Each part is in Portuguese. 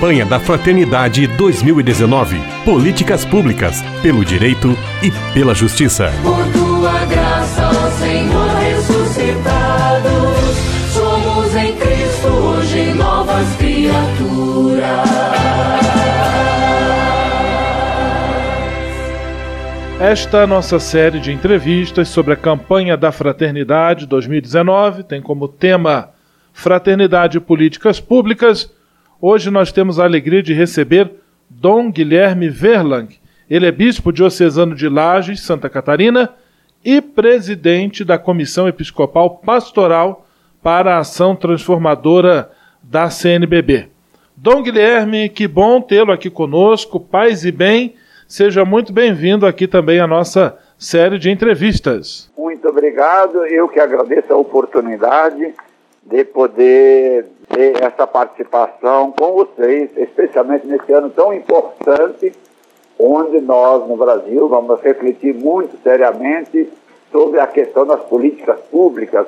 Campanha da Fraternidade 2019. Políticas públicas pelo direito e pela justiça. Por tua graça, ó Senhor ressuscitado, somos em Cristo hoje novas criaturas. Esta nossa série de entrevistas sobre a campanha da Fraternidade 2019 tem como tema Fraternidade e Políticas Públicas. Hoje nós temos a alegria de receber Dom Guilherme Verlang. Ele é bispo diocesano de Lages, Santa Catarina, e presidente da Comissão Episcopal Pastoral para a Ação Transformadora da CNBB. Dom Guilherme, que bom tê-lo aqui conosco, paz e bem. Seja muito bem-vindo aqui também à nossa série de entrevistas. Muito obrigado, eu que agradeço a oportunidade de poder ter essa participação com vocês, especialmente nesse ano tão importante, onde nós no Brasil vamos refletir muito seriamente sobre a questão das políticas públicas,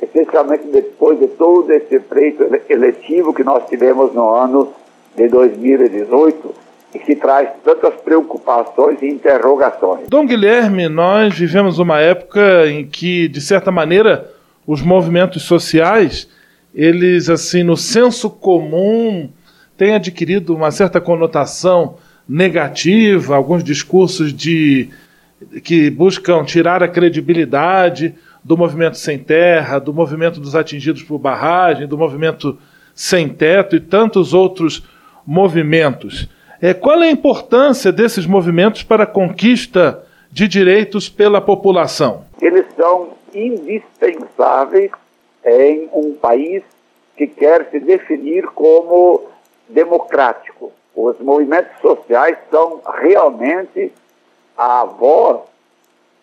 especialmente depois de todo esse pleito eletivo que nós tivemos no ano de 2018 e que traz tantas preocupações e interrogações. Dom Guilherme, nós vivemos uma época em que, de certa maneira, os movimentos sociais, eles, assim, no senso comum, têm adquirido uma certa conotação negativa, alguns discursos de que buscam tirar a credibilidade do movimento sem terra, do movimento dos atingidos por barragem, do movimento sem teto e tantos outros movimentos. É, qual é a importância desses movimentos para a conquista de direitos pela população? Eles são indispensáveis em um país que quer se definir como democrático. Os movimentos sociais são realmente a voz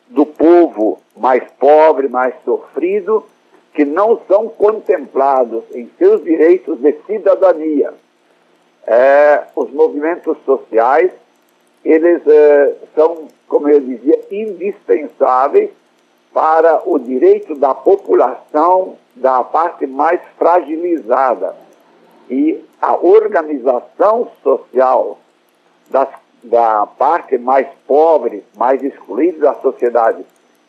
do povo mais pobre, mais sofrido, que não são contemplados em seus direitos de cidadania é, os movimentos sociais, eles é, são, como eu dizia, indispensáveis para o direito da população da parte mais fragilizada. E a organização social das, da parte mais pobre, mais excluída da sociedade,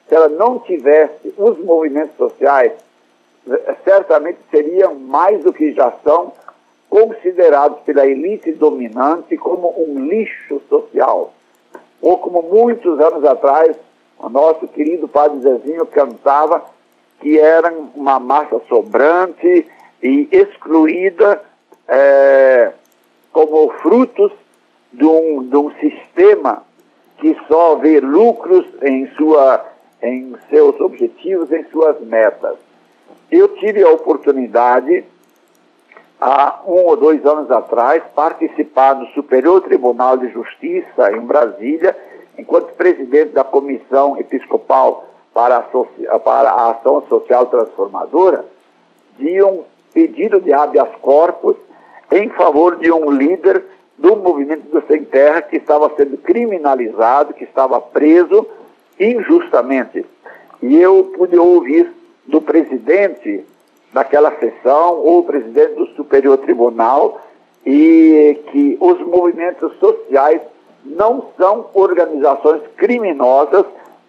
se ela não tivesse os movimentos sociais, certamente seriam mais do que já são considerados pela elite dominante como um lixo social. Ou como muitos anos atrás, o nosso querido Padre Zezinho cantava que eram uma massa sobrante e excluída é, como frutos de um, de um sistema que só vê lucros em, sua, em seus objetivos, em suas metas. Eu tive a oportunidade há um ou dois anos atrás, participar do Superior Tribunal de Justiça em Brasília, presidente da Comissão Episcopal para a, para a Ação Social Transformadora, de um pedido de habeas corpus em favor de um líder do movimento do Sem Terra que estava sendo criminalizado, que estava preso injustamente. E eu pude ouvir do presidente daquela sessão, ou presidente do Superior Tribunal, e que os movimentos sociais não são organizações criminosas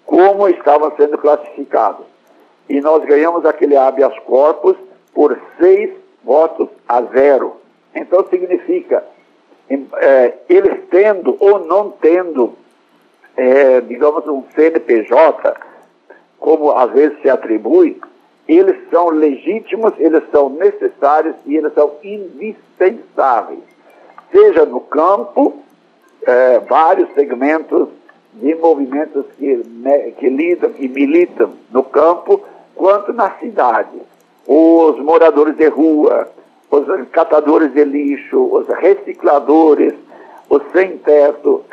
como estavam sendo classificados. E nós ganhamos aquele habeas corpus por seis votos a zero. Então significa, é, eles tendo ou não tendo, é, digamos, um CNPJ, como às vezes se atribui, eles são legítimos, eles são necessários e eles são indispensáveis. Seja no campo, é, vários segmentos de movimentos que, que lidam e militam no campo, quanto na cidade. Os moradores de rua, os catadores de lixo, os recicladores, os sem-teto,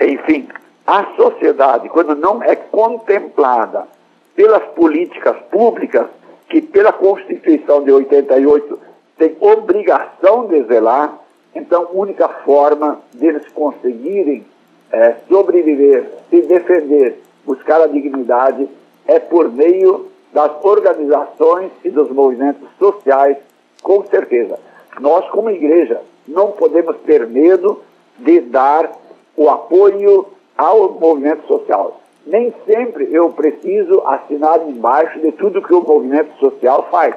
enfim, a sociedade, quando não é contemplada pelas políticas públicas que, pela Constituição de 88, tem obrigação de zelar, então, a única forma deles conseguirem é, sobreviver, se defender, buscar a dignidade, é por meio das organizações e dos movimentos sociais, com certeza. Nós, como igreja, não podemos ter medo de dar o apoio ao movimento social. Nem sempre eu preciso assinar embaixo de tudo que o movimento social faz.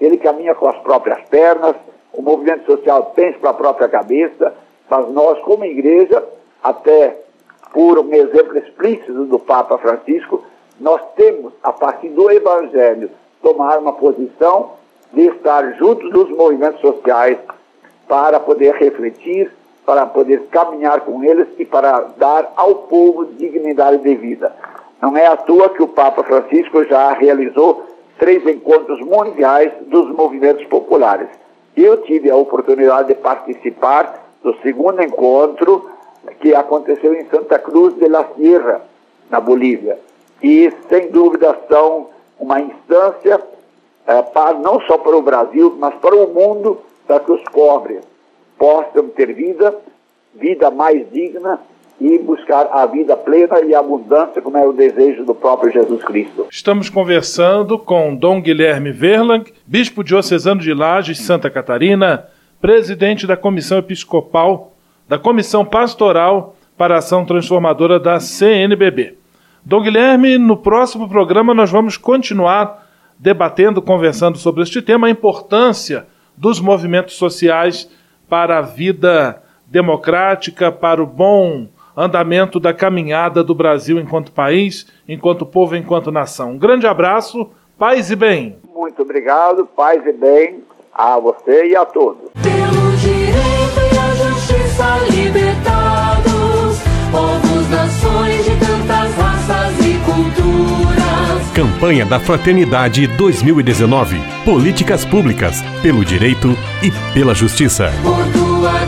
Ele caminha com as próprias pernas, o movimento social pensa para a própria cabeça, mas nós, como igreja, até por um exemplo explícito do Papa Francisco, nós temos, a partir do Evangelho, tomar uma posição de estar junto dos movimentos sociais para poder refletir, para poder caminhar com eles e para dar ao povo dignidade de vida. Não é à toa que o Papa Francisco já realizou três encontros mundiais dos movimentos populares. Eu tive a oportunidade de participar do segundo encontro que aconteceu em Santa Cruz de la Sierra, na Bolívia. E, sem dúvida, são uma instância é, para, não só para o Brasil, mas para o mundo, para que os pobres possam ter vida, vida mais digna e buscar a vida plena e abundância, como é o desejo do próprio Jesus Cristo. Estamos conversando com Dom Guilherme Verlang, bispo diocesano de Lages, Santa Catarina, presidente da Comissão Episcopal, da Comissão Pastoral para a Ação Transformadora da CNBB. Dom Guilherme, no próximo programa nós vamos continuar debatendo, conversando sobre este tema, a importância dos movimentos sociais para a vida democrática, para o bom andamento da caminhada do Brasil enquanto país, enquanto povo, enquanto nação. Um grande abraço, paz e bem. Muito obrigado, paz e bem a você e a todos. Pelo direito e a justiça libertados, povos, nações de tantas raças e culturas. Campanha da Fraternidade 2019. Políticas públicas pelo direito e pela justiça. Por tua